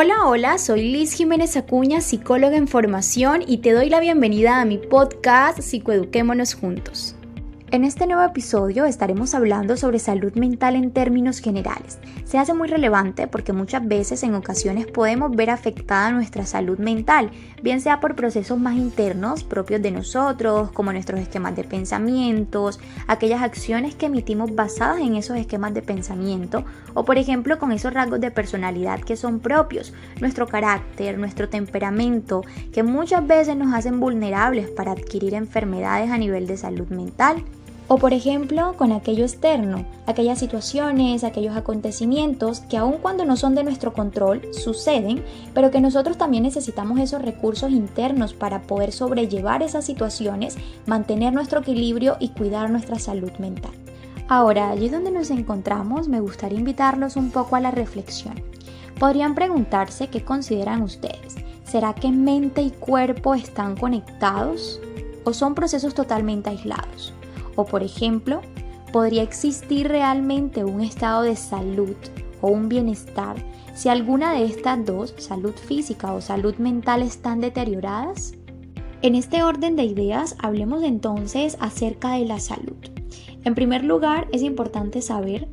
Hola, hola, soy Liz Jiménez Acuña, psicóloga en formación y te doy la bienvenida a mi podcast Psicoeduquémonos Juntos. En este nuevo episodio estaremos hablando sobre salud mental en términos generales. Se hace muy relevante porque muchas veces en ocasiones podemos ver afectada nuestra salud mental, bien sea por procesos más internos propios de nosotros, como nuestros esquemas de pensamientos, aquellas acciones que emitimos basadas en esos esquemas de pensamiento, o por ejemplo con esos rasgos de personalidad que son propios, nuestro carácter, nuestro temperamento, que muchas veces nos hacen vulnerables para adquirir enfermedades a nivel de salud mental. O por ejemplo, con aquello externo, aquellas situaciones, aquellos acontecimientos que aun cuando no son de nuestro control, suceden, pero que nosotros también necesitamos esos recursos internos para poder sobrellevar esas situaciones, mantener nuestro equilibrio y cuidar nuestra salud mental. Ahora, allí donde nos encontramos, me gustaría invitarlos un poco a la reflexión. Podrían preguntarse qué consideran ustedes. ¿Será que mente y cuerpo están conectados? ¿O son procesos totalmente aislados? O por ejemplo, ¿podría existir realmente un estado de salud o un bienestar si alguna de estas dos, salud física o salud mental, están deterioradas? En este orden de ideas, hablemos entonces acerca de la salud. En primer lugar, es importante saber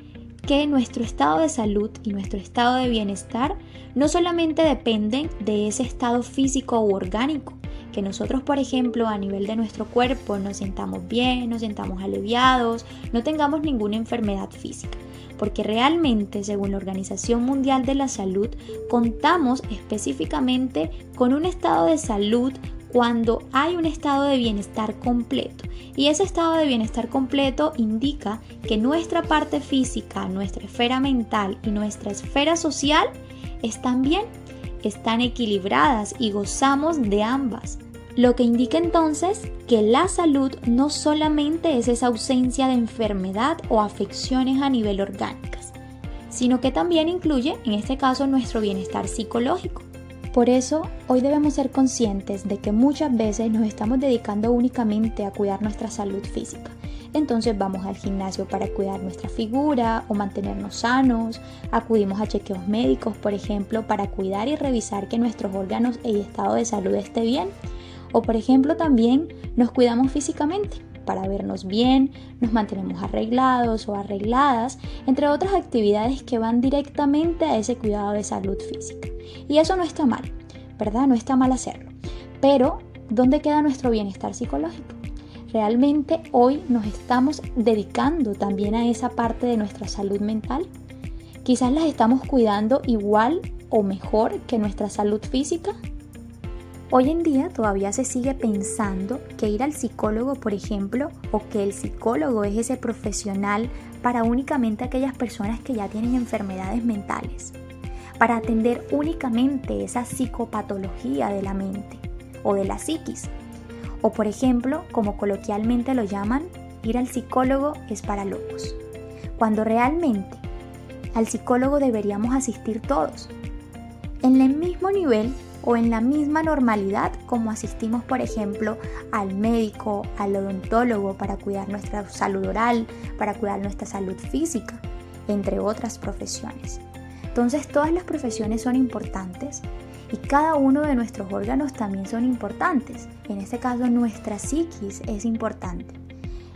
que nuestro estado de salud y nuestro estado de bienestar no solamente dependen de ese estado físico u orgánico, que nosotros, por ejemplo, a nivel de nuestro cuerpo nos sentamos bien, nos sentamos aliviados, no tengamos ninguna enfermedad física. Porque realmente, según la Organización Mundial de la Salud, contamos específicamente con un estado de salud cuando hay un estado de bienestar completo. Y ese estado de bienestar completo indica que nuestra parte física, nuestra esfera mental y nuestra esfera social están bien, están equilibradas y gozamos de ambas. Lo que indica entonces que la salud no solamente es esa ausencia de enfermedad o afecciones a nivel orgánicas, sino que también incluye, en este caso, nuestro bienestar psicológico. Por eso, hoy debemos ser conscientes de que muchas veces nos estamos dedicando únicamente a cuidar nuestra salud física. Entonces vamos al gimnasio para cuidar nuestra figura o mantenernos sanos, acudimos a chequeos médicos, por ejemplo, para cuidar y revisar que nuestros órganos y estado de salud esté bien o por ejemplo también nos cuidamos físicamente para vernos bien, nos mantenemos arreglados o arregladas, entre otras actividades que van directamente a ese cuidado de salud física. Y eso no está mal, ¿verdad? No está mal hacerlo. Pero, ¿dónde queda nuestro bienestar psicológico? ¿Realmente hoy nos estamos dedicando también a esa parte de nuestra salud mental? Quizás las estamos cuidando igual o mejor que nuestra salud física. Hoy en día todavía se sigue pensando que ir al psicólogo, por ejemplo, o que el psicólogo es ese profesional para únicamente aquellas personas que ya tienen enfermedades mentales, para atender únicamente esa psicopatología de la mente o de la psiquis. O por ejemplo, como coloquialmente lo llaman, ir al psicólogo es para locos. Cuando realmente al psicólogo deberíamos asistir todos, en el mismo nivel o en la misma normalidad como asistimos, por ejemplo, al médico, al odontólogo para cuidar nuestra salud oral, para cuidar nuestra salud física, entre otras profesiones. Entonces todas las profesiones son importantes y cada uno de nuestros órganos también son importantes. En este caso nuestra psiquis es importante.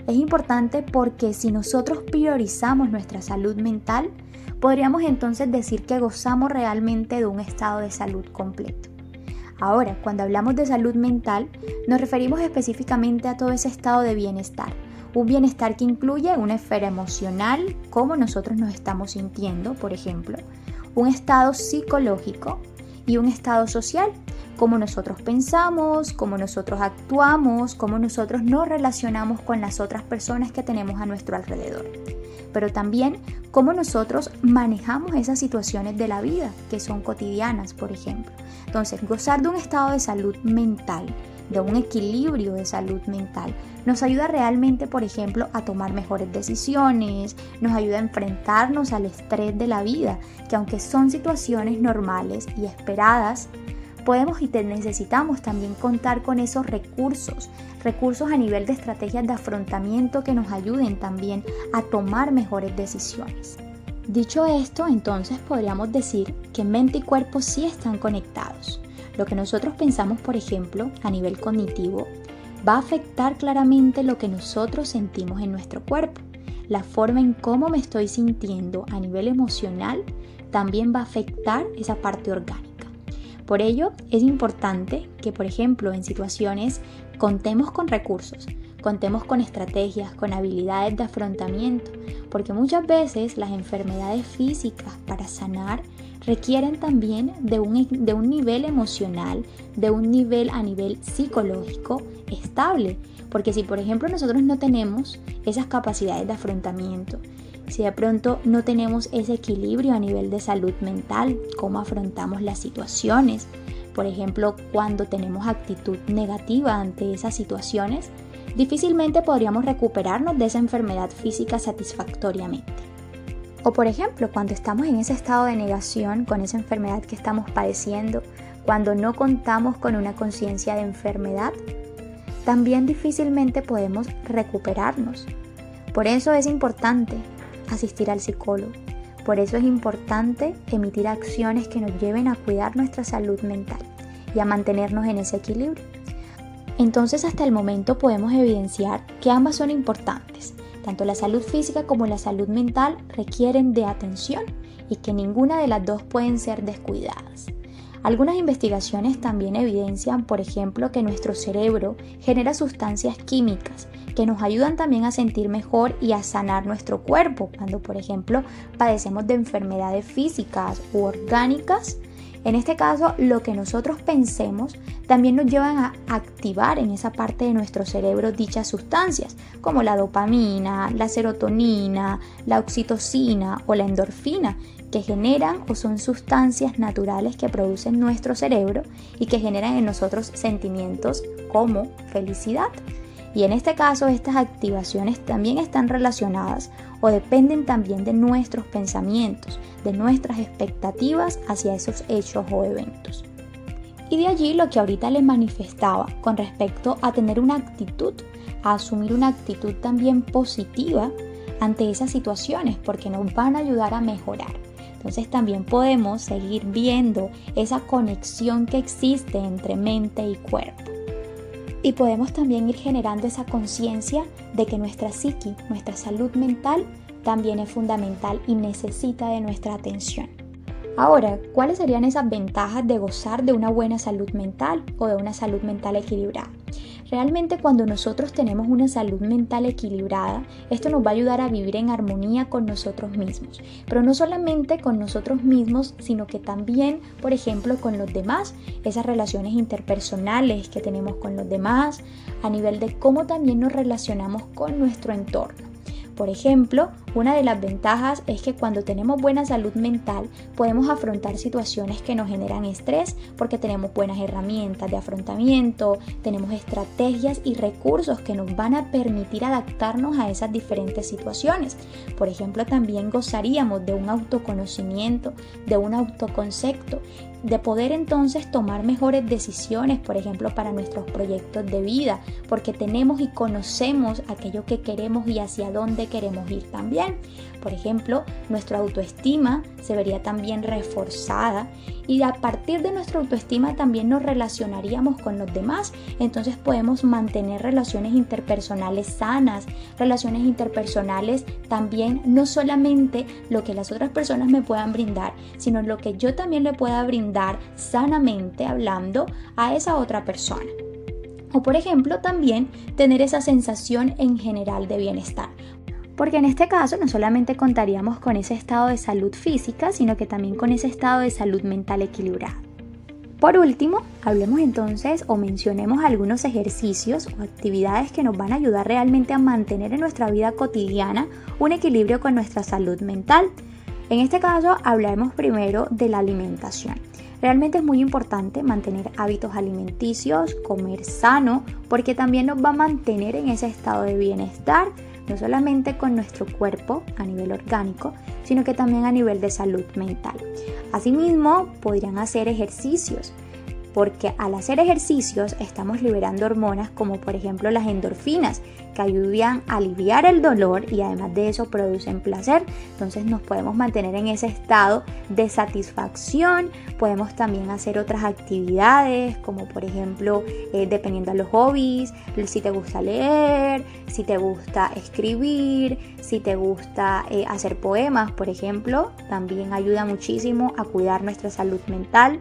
Es importante porque si nosotros priorizamos nuestra salud mental, podríamos entonces decir que gozamos realmente de un estado de salud completo. Ahora, cuando hablamos de salud mental, nos referimos específicamente a todo ese estado de bienestar. Un bienestar que incluye una esfera emocional, cómo nosotros nos estamos sintiendo, por ejemplo, un estado psicológico y un estado social, cómo nosotros pensamos, cómo nosotros actuamos, cómo nosotros nos relacionamos con las otras personas que tenemos a nuestro alrededor. Pero también cómo nosotros manejamos esas situaciones de la vida que son cotidianas, por ejemplo. Entonces, gozar de un estado de salud mental, de un equilibrio de salud mental, nos ayuda realmente, por ejemplo, a tomar mejores decisiones, nos ayuda a enfrentarnos al estrés de la vida, que aunque son situaciones normales y esperadas, podemos y necesitamos también contar con esos recursos, recursos a nivel de estrategias de afrontamiento que nos ayuden también a tomar mejores decisiones. Dicho esto, entonces podríamos decir que mente y cuerpo sí están conectados. Lo que nosotros pensamos, por ejemplo, a nivel cognitivo, va a afectar claramente lo que nosotros sentimos en nuestro cuerpo. La forma en cómo me estoy sintiendo a nivel emocional también va a afectar esa parte orgánica. Por ello, es importante que, por ejemplo, en situaciones contemos con recursos, contemos con estrategias, con habilidades de afrontamiento, porque muchas veces las enfermedades físicas para sanar requieren también de un, de un nivel emocional, de un nivel a nivel psicológico estable, porque si por ejemplo nosotros no tenemos esas capacidades de afrontamiento, si de pronto no tenemos ese equilibrio a nivel de salud mental, cómo afrontamos las situaciones, por ejemplo, cuando tenemos actitud negativa ante esas situaciones, difícilmente podríamos recuperarnos de esa enfermedad física satisfactoriamente. O por ejemplo, cuando estamos en ese estado de negación con esa enfermedad que estamos padeciendo, cuando no contamos con una conciencia de enfermedad, también difícilmente podemos recuperarnos. Por eso es importante asistir al psicólogo. Por eso es importante emitir acciones que nos lleven a cuidar nuestra salud mental y a mantenernos en ese equilibrio. Entonces hasta el momento podemos evidenciar que ambas son importantes. Tanto la salud física como la salud mental requieren de atención y que ninguna de las dos pueden ser descuidadas. Algunas investigaciones también evidencian, por ejemplo, que nuestro cerebro genera sustancias químicas que nos ayudan también a sentir mejor y a sanar nuestro cuerpo. Cuando, por ejemplo, padecemos de enfermedades físicas u orgánicas en este caso, lo que nosotros pensemos también nos llevan a activar en esa parte de nuestro cerebro dichas sustancias, como la dopamina, la serotonina, la oxitocina o la endorfina, que generan o son sustancias naturales que producen nuestro cerebro y que generan en nosotros sentimientos como felicidad. Y en este caso estas activaciones también están relacionadas o dependen también de nuestros pensamientos, de nuestras expectativas hacia esos hechos o eventos. Y de allí lo que ahorita les manifestaba con respecto a tener una actitud, a asumir una actitud también positiva ante esas situaciones porque nos van a ayudar a mejorar. Entonces también podemos seguir viendo esa conexión que existe entre mente y cuerpo y podemos también ir generando esa conciencia de que nuestra psiqui, nuestra salud mental, también es fundamental y necesita de nuestra atención. Ahora, ¿cuáles serían esas ventajas de gozar de una buena salud mental o de una salud mental equilibrada? Realmente cuando nosotros tenemos una salud mental equilibrada, esto nos va a ayudar a vivir en armonía con nosotros mismos. Pero no solamente con nosotros mismos, sino que también, por ejemplo, con los demás, esas relaciones interpersonales que tenemos con los demás, a nivel de cómo también nos relacionamos con nuestro entorno. Por ejemplo, una de las ventajas es que cuando tenemos buena salud mental podemos afrontar situaciones que nos generan estrés porque tenemos buenas herramientas de afrontamiento, tenemos estrategias y recursos que nos van a permitir adaptarnos a esas diferentes situaciones. Por ejemplo, también gozaríamos de un autoconocimiento, de un autoconcepto de poder entonces tomar mejores decisiones, por ejemplo, para nuestros proyectos de vida, porque tenemos y conocemos aquello que queremos y hacia dónde queremos ir también. Por ejemplo, nuestra autoestima se vería también reforzada y a partir de nuestra autoestima también nos relacionaríamos con los demás. Entonces podemos mantener relaciones interpersonales sanas, relaciones interpersonales también no solamente lo que las otras personas me puedan brindar, sino lo que yo también le pueda brindar sanamente hablando a esa otra persona. O por ejemplo también tener esa sensación en general de bienestar porque en este caso no solamente contaríamos con ese estado de salud física, sino que también con ese estado de salud mental equilibrado. Por último, hablemos entonces o mencionemos algunos ejercicios o actividades que nos van a ayudar realmente a mantener en nuestra vida cotidiana un equilibrio con nuestra salud mental. En este caso, hablaremos primero de la alimentación. Realmente es muy importante mantener hábitos alimenticios, comer sano, porque también nos va a mantener en ese estado de bienestar no solamente con nuestro cuerpo a nivel orgánico, sino que también a nivel de salud mental. Asimismo, podrían hacer ejercicios. Porque al hacer ejercicios estamos liberando hormonas como por ejemplo las endorfinas que ayudan a aliviar el dolor y además de eso producen placer. Entonces nos podemos mantener en ese estado de satisfacción. Podemos también hacer otras actividades como por ejemplo eh, dependiendo de los hobbies, si te gusta leer, si te gusta escribir, si te gusta eh, hacer poemas por ejemplo, también ayuda muchísimo a cuidar nuestra salud mental.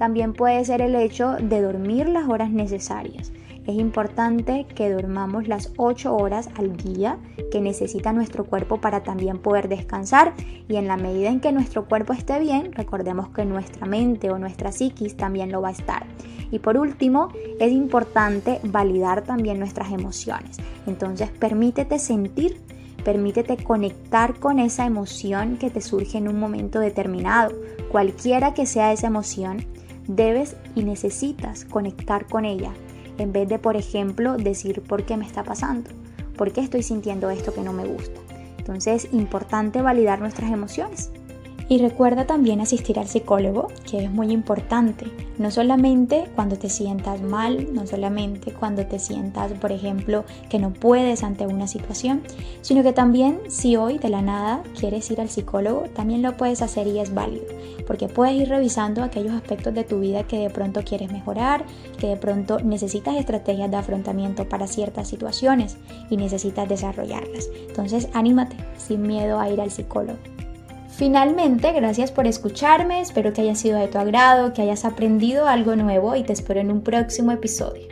También puede ser el hecho de dormir las horas necesarias. Es importante que dormamos las 8 horas al día que necesita nuestro cuerpo para también poder descansar y en la medida en que nuestro cuerpo esté bien, recordemos que nuestra mente o nuestra psiquis también lo va a estar. Y por último, es importante validar también nuestras emociones. Entonces, permítete sentir Permítete conectar con esa emoción que te surge en un momento determinado, cualquiera que sea esa emoción, debes y necesitas conectar con ella, en vez de, por ejemplo, decir por qué me está pasando, por qué estoy sintiendo esto que no me gusta. Entonces es importante validar nuestras emociones. Y recuerda también asistir al psicólogo, que es muy importante. No solamente cuando te sientas mal, no solamente cuando te sientas, por ejemplo, que no puedes ante una situación, sino que también si hoy de la nada quieres ir al psicólogo, también lo puedes hacer y es válido, porque puedes ir revisando aquellos aspectos de tu vida que de pronto quieres mejorar, que de pronto necesitas estrategias de afrontamiento para ciertas situaciones y necesitas desarrollarlas. Entonces, anímate sin miedo a ir al psicólogo. Finalmente, gracias por escucharme, espero que haya sido de tu agrado, que hayas aprendido algo nuevo y te espero en un próximo episodio.